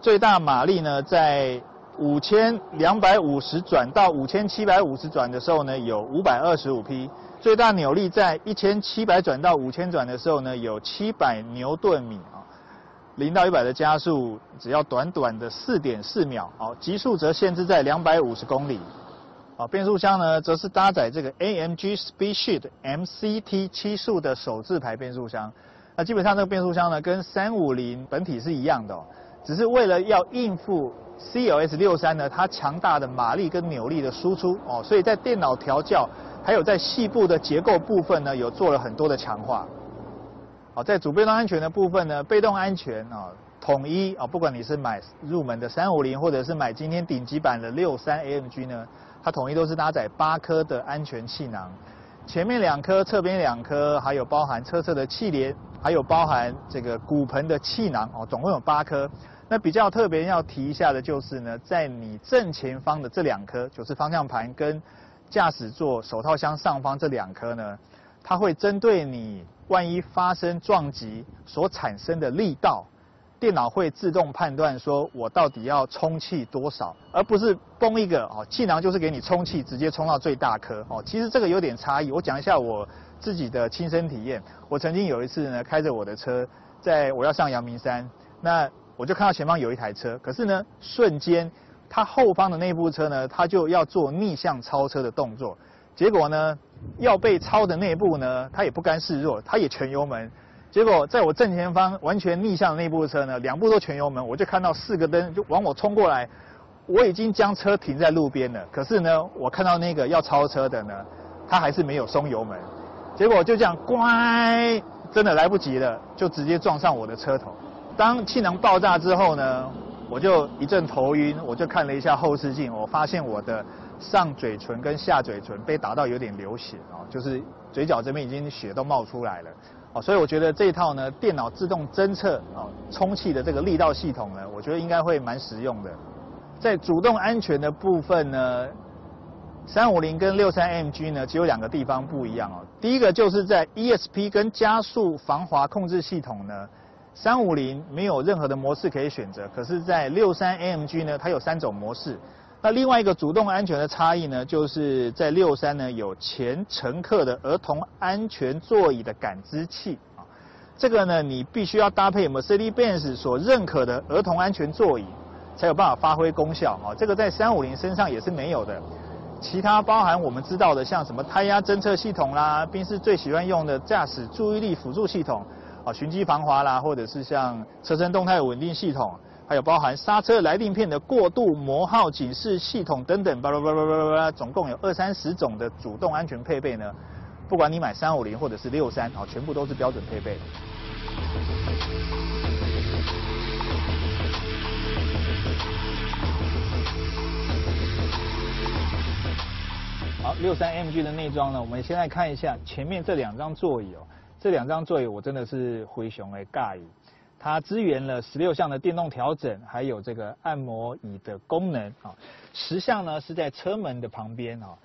最大马力呢在五千两百五十转到五千七百五十转的时候呢有五百二十五匹，最大扭力在一千七百转到五千转的时候呢有七百牛顿米啊。零到一百的加速只要短短的四点四秒，好，极速则限制在两百五十公里，好，变速箱呢则是搭载这个 AMG Speedshift MCT 七速的手自排变速箱，那基本上这个变速箱呢跟三五零本体是一样的哦，只是为了要应付 CLS 六三呢它强大的马力跟扭力的输出哦，所以在电脑调教还有在细部的结构部分呢有做了很多的强化。好，在主被动安全的部分呢，被动安全啊，统一啊，不管你是买入门的三五零，或者是买今天顶级版的六三 AMG 呢，它统一都是搭载八颗的安全气囊，前面两颗，侧边两颗，还有包含车侧的气帘还有包含这个骨盆的气囊哦，总共有八颗。那比较特别要提一下的就是呢，在你正前方的这两颗，就是方向盘跟驾驶座手套箱上方这两颗呢，它会针对你万一发生撞击所产生的力道，电脑会自动判断说我到底要充气多少，而不是崩一个哦，气囊就是给你充气，直接充到最大颗哦。其实这个有点差异，我讲一下我自己的亲身体验。我曾经有一次呢，开着我的车，在我要上阳明山，那。我就看到前方有一台车，可是呢，瞬间，它后方的那部车呢，它就要做逆向超车的动作，结果呢，要被超的那部呢，它也不甘示弱，它也全油门，结果在我正前方完全逆向的那部车呢，两部都全油门，我就看到四个灯就往我冲过来，我已经将车停在路边了，可是呢，我看到那个要超车的呢，他还是没有松油门，结果就这样乖，真的来不及了，就直接撞上我的车头。当气囊爆炸之后呢，我就一阵头晕，我就看了一下后视镜，我发现我的上嘴唇跟下嘴唇被打到有点流血啊，就是嘴角这边已经血都冒出来了，哦，所以我觉得这套呢，电脑自动侦测啊充气的这个力道系统呢，我觉得应该会蛮实用的。在主动安全的部分呢，三五零跟六三 MG 呢，只有两个地方不一样哦。第一个就是在 ESP 跟加速防滑控制系统呢。三五零没有任何的模式可以选择，可是，在六三 AMG 呢，它有三种模式。那另外一个主动安全的差异呢，就是在六三呢有前乘客的儿童安全座椅的感知器啊，这个呢你必须要搭配 Mercedes-Benz 所认可的儿童安全座椅，才有办法发挥功效啊。这个在三五零身上也是没有的。其他包含我们知道的，像什么胎压侦测系统啦，宾士最喜欢用的驾驶注意力辅助系统。啊，循迹防滑啦，或者是像车身动态稳定系统，还有包含刹车来令片的过度磨耗警示系统等等，巴拉巴拉巴拉巴拉，总共有二三十种的主动安全配备呢。不管你买三五零或者是六三，啊，全部都是标准配备。好，六三 MG 的内装呢，我们先来看一下前面这两张座椅哦。这两张座椅我真的是灰熊哎尬意，它支援了十六项的电动调整，还有这个按摩椅的功能啊。十项呢是在车门的旁边啊，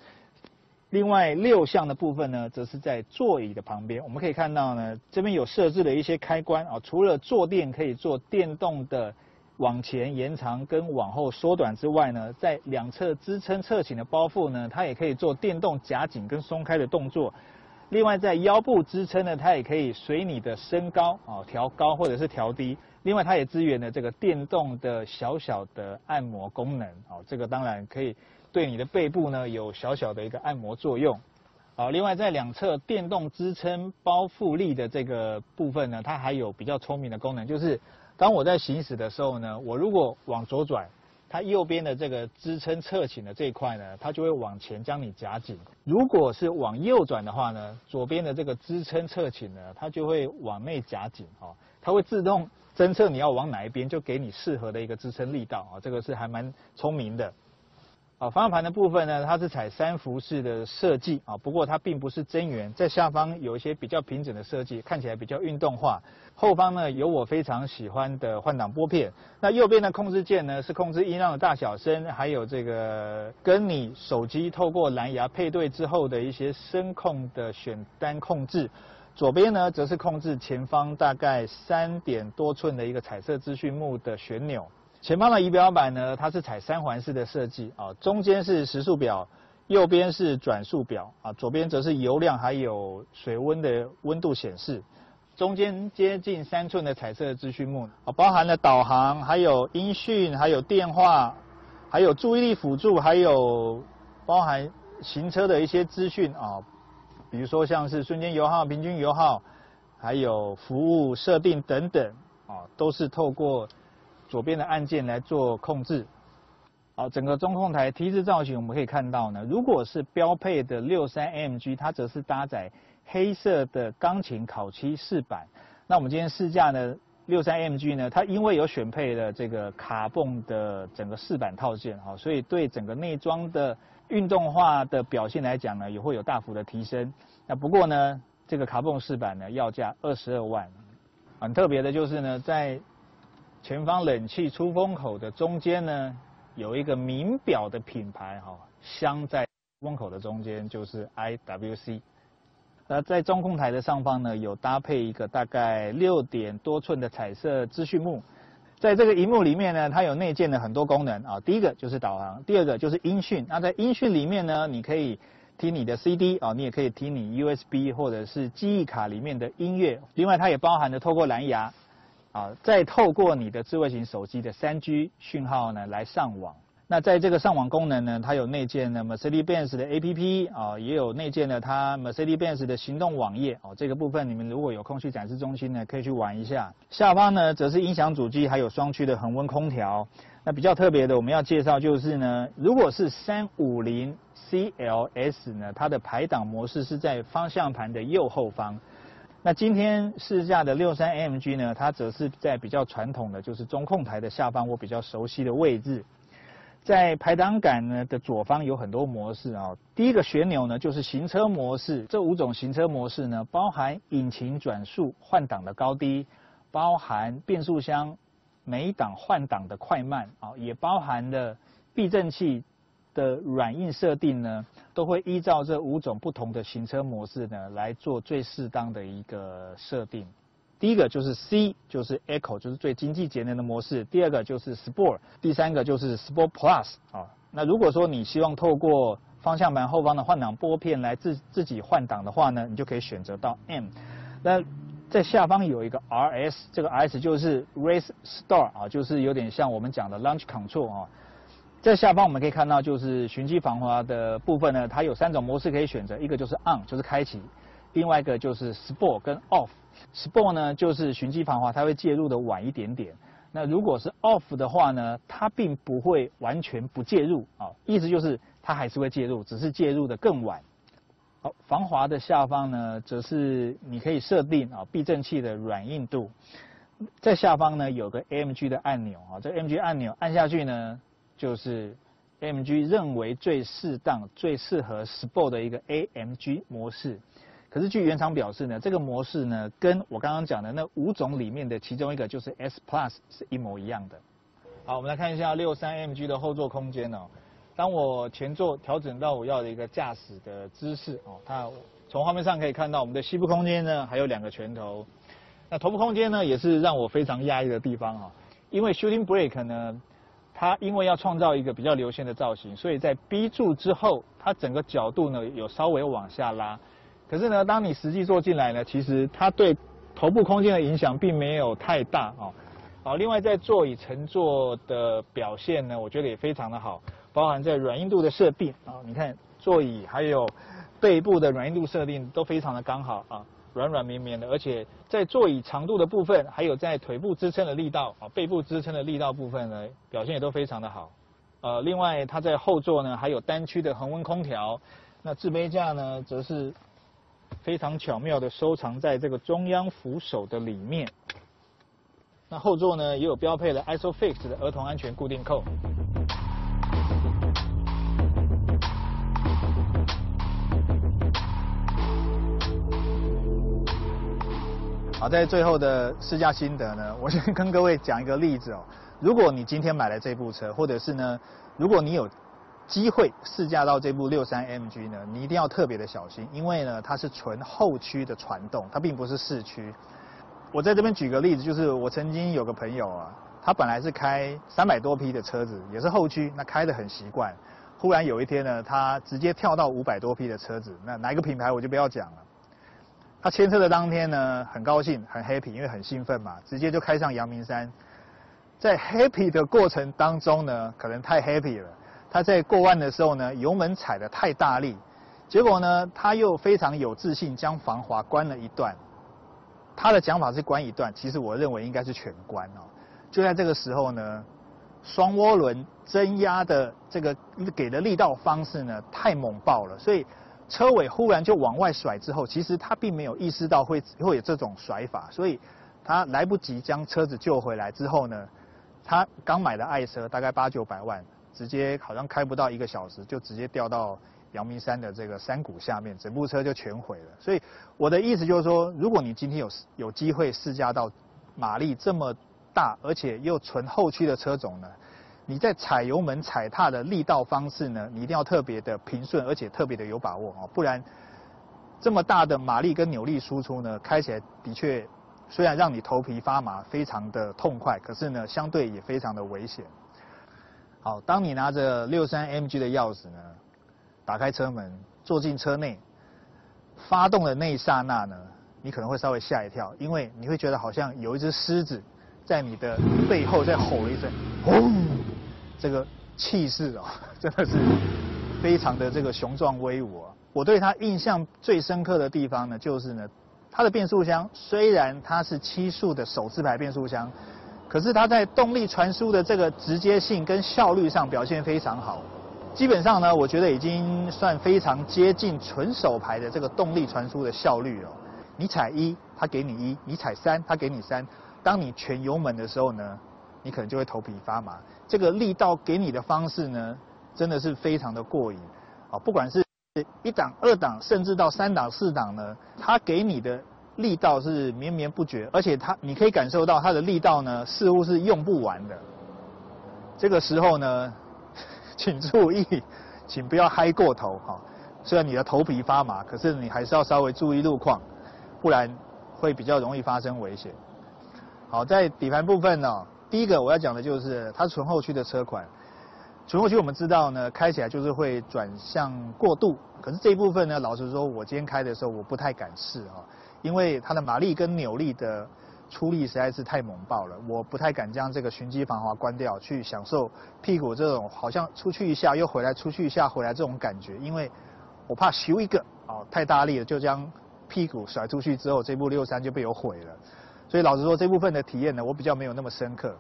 另外六项的部分呢则是在座椅的旁边。我们可以看到呢，这边有设置了一些开关啊，除了坐垫可以做电动的往前延长跟往后缩短之外呢，在两侧支撑侧倾的包覆呢，它也可以做电动夹紧跟松开的动作。另外，在腰部支撑呢，它也可以随你的身高啊调高或者是调低。另外，它也支援了这个电动的小小的按摩功能啊，这个当然可以对你的背部呢有小小的一个按摩作用。好，另外在两侧电动支撑包覆力的这个部分呢，它还有比较聪明的功能，就是当我在行驶的时候呢，我如果往左转。它右边的这个支撑侧倾的这一块呢，它就会往前将你夹紧；如果是往右转的话呢，左边的这个支撑侧倾呢，它就会往内夹紧哦。它会自动侦测你要往哪一边，就给你适合的一个支撑力道啊。这个是还蛮聪明的。啊，方向盘的部分呢，它是采三幅式的设计啊，不过它并不是真圆，在下方有一些比较平整的设计，看起来比较运动化。后方呢有我非常喜欢的换挡拨片，那右边的控制键呢是控制音量的大小声，还有这个跟你手机透过蓝牙配对之后的一些声控的选单控制。左边呢则是控制前方大概三点多寸的一个彩色资讯幕的旋钮。前方的仪表板呢，它是采三环式的设计啊，中间是时速表，右边是转速表啊，左边则是油量还有水温的温度显示，中间接近三寸的彩色资讯幕啊，包含了导航，还有音讯，还有电话，还有注意力辅助，还有包含行车的一些资讯啊，比如说像是瞬间油耗、平均油耗，还有服务设定等等啊，都是透过。左边的按键来做控制，好，整个中控台 T 字造型我们可以看到呢，如果是标配的六三 MG，它则是搭载黑色的钢琴烤漆饰板。那我们今天试驾呢，六三 MG 呢，它因为有选配了这个卡泵的整个饰板套件，哈，所以对整个内装的运动化的表现来讲呢，也会有大幅的提升。那不过呢，这个卡泵饰板呢，要价二十二万。很特别的就是呢，在前方冷气出风口的中间呢，有一个名表的品牌哈，镶在风口的中间就是 IWC。那在中控台的上方呢，有搭配一个大概六点多寸的彩色资讯幕。在这个荧幕里面呢，它有内建的很多功能啊。第一个就是导航，第二个就是音讯。那在音讯里面呢，你可以听你的 CD 啊，你也可以听你 USB 或者是记忆卡里面的音乐。另外，它也包含了透过蓝牙啊，再透过你的智慧型手机的 3G 讯号呢来上网。那在这个上网功能呢，它有内建的 Mercedes-Benz 的 APP 啊，也有内建的它 Mercedes-Benz 的行动网页哦。这个部分你们如果有空去展示中心呢，可以去玩一下。下方呢，则是音响主机，还有双区的恒温空调。那比较特别的，我们要介绍就是呢，如果是三五零 CLS 呢，它的排档模式是在方向盘的右后方。那今天试驾的六三 MG 呢，它则是在比较传统的，就是中控台的下方，我比较熟悉的位置。在排挡杆呢的左方有很多模式啊，第一个旋钮呢就是行车模式，这五种行车模式呢包含引擎转速、换挡的高低，包含变速箱每档换挡的快慢啊，也包含了避震器的软硬设定呢，都会依照这五种不同的行车模式呢来做最适当的一个设定。第一个就是 C，就是 Eco，就是最经济节能的模式。第二个就是 Sport，第三个就是 Sport Plus 啊。那如果说你希望透过方向盘后方的换挡拨片来自自己换挡的话呢，你就可以选择到 M。那在下方有一个 RS，这个 RS 就是 Race Start 啊，就是有点像我们讲的 Launch Control 啊。在下方我们可以看到，就是循迹防滑的部分呢，它有三种模式可以选择，一个就是 On，就是开启；另外一个就是 Sport 跟 Off。Sport 呢，就是循迹防滑，它会介入的晚一点点。那如果是 Off 的话呢，它并不会完全不介入啊，意思就是它还是会介入，只是介入的更晚。好，防滑的下方呢，则是你可以设定啊避震器的软硬度。在下方呢，有个 AMG 的按钮啊，这 AMG 按钮按下去呢，就是 AMG 认为最适当、最适合 Sport 的一个 AMG 模式。可是据原厂表示呢，这个模式呢，跟我刚刚讲的那五种里面的其中一个就是 S Plus 是一模一样的。好，我们来看一下六三 MG 的后座空间哦。当我前座调整到我要的一个驾驶的姿势哦，它从画面上可以看到我们的膝部空间呢还有两个拳头。那头部空间呢也是让我非常压抑的地方啊，因为 Shooting Brake 呢，它因为要创造一个比较流线的造型，所以在 B 柱之后，它整个角度呢有稍微往下拉。可是呢，当你实际坐进来呢，其实它对头部空间的影响并没有太大哦。好，另外在座椅乘坐的表现呢，我觉得也非常的好，包含在软硬度的设定啊，你看座椅还有背部的软硬度设定都非常的刚好啊，软软绵绵的，而且在座椅长度的部分，还有在腿部支撑的力道啊，背部支撑的力道部分呢，表现也都非常的好。呃，另外它在后座呢还有单区的恒温空调，那置杯架呢则是。非常巧妙的收藏在这个中央扶手的里面。那后座呢也有标配的 ISOFIX 的儿童安全固定扣。好，在最后的试驾心得呢，我先跟各位讲一个例子哦。如果你今天买了这部车，或者是呢，如果你有。机会试驾到这部六三 MG 呢，你一定要特别的小心，因为呢它是纯后驱的传动，它并不是四驱。我在这边举个例子，就是我曾经有个朋友啊，他本来是开三百多匹的车子，也是后驱，那开的很习惯。忽然有一天呢，他直接跳到五百多匹的车子，那哪一个品牌我就不要讲了。他签车的当天呢，很高兴，很 happy，因为很兴奋嘛，直接就开上阳明山。在 happy 的过程当中呢，可能太 happy 了。他在过弯的时候呢，油门踩得太大力，结果呢，他又非常有自信将防滑关了一段。他的讲法是关一段，其实我认为应该是全关哦。就在这个时候呢，双涡轮增压的这个给的力道方式呢太猛爆了，所以车尾忽然就往外甩之后，其实他并没有意识到会会有这种甩法，所以他来不及将车子救回来之后呢，他刚买的爱车大概八九百万。直接好像开不到一个小时，就直接掉到阳明山的这个山谷下面，整部车就全毁了。所以我的意思就是说，如果你今天有有机会试驾到马力这么大，而且又纯后驱的车种呢，你在踩油门踩踏的力道方式呢，你一定要特别的平顺，而且特别的有把握哦，不然这么大的马力跟扭力输出呢，开起来的确虽然让你头皮发麻，非常的痛快，可是呢，相对也非常的危险。好，当你拿着六三 MG 的钥匙呢，打开车门，坐进车内，发动的那一刹那呢，你可能会稍微吓一跳，因为你会觉得好像有一只狮子在你的背后在吼了一声，轰！这个气势哦，真的是非常的这个雄壮威武啊！我对它印象最深刻的地方呢，就是呢，它的变速箱虽然它是七速的手自排变速箱，可是它在动力传输的这个直接性跟效率上表现非常好。基本上呢，我觉得已经算非常接近纯手排的这个动力传输的效率了。你踩一，它给你一；你踩三，它给你三。当你全油门的时候呢，你可能就会头皮发麻。这个力道给你的方式呢，真的是非常的过瘾。啊，不管是一档、二档，甚至到三档、四档呢，它给你的力道是绵绵不绝，而且它你可以感受到它的力道呢，似乎是用不完的。这个时候呢。请注意，请不要嗨过头哈。虽然你的头皮发麻，可是你还是要稍微注意路况，不然会比较容易发生危险。好，在底盘部分呢，第一个我要讲的就是它纯后驱的车款。纯后驱我们知道呢，开起来就是会转向过度，可是这一部分呢，老实说，我今天开的时候我不太敢试哈，因为它的马力跟扭力的。出力实在是太猛爆了，我不太敢将这个循迹防滑关掉，去享受屁股这种好像出去一下又回来，出去一下回来这种感觉，因为我怕咻一个啊太大力了，就将屁股甩出去之后，这部六三就被我毁了。所以老实说，这部分的体验呢，我比较没有那么深刻。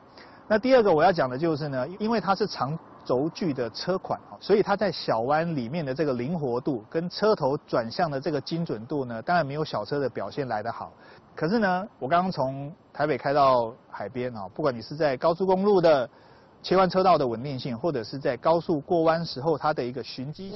那第二个我要讲的就是呢，因为它是长轴距的车款啊，所以它在小弯里面的这个灵活度跟车头转向的这个精准度呢，当然没有小车的表现来得好。可是呢，我刚刚从台北开到海边啊，不管你是在高速公路的切换车道的稳定性，或者是在高速过弯时候它的一个循迹。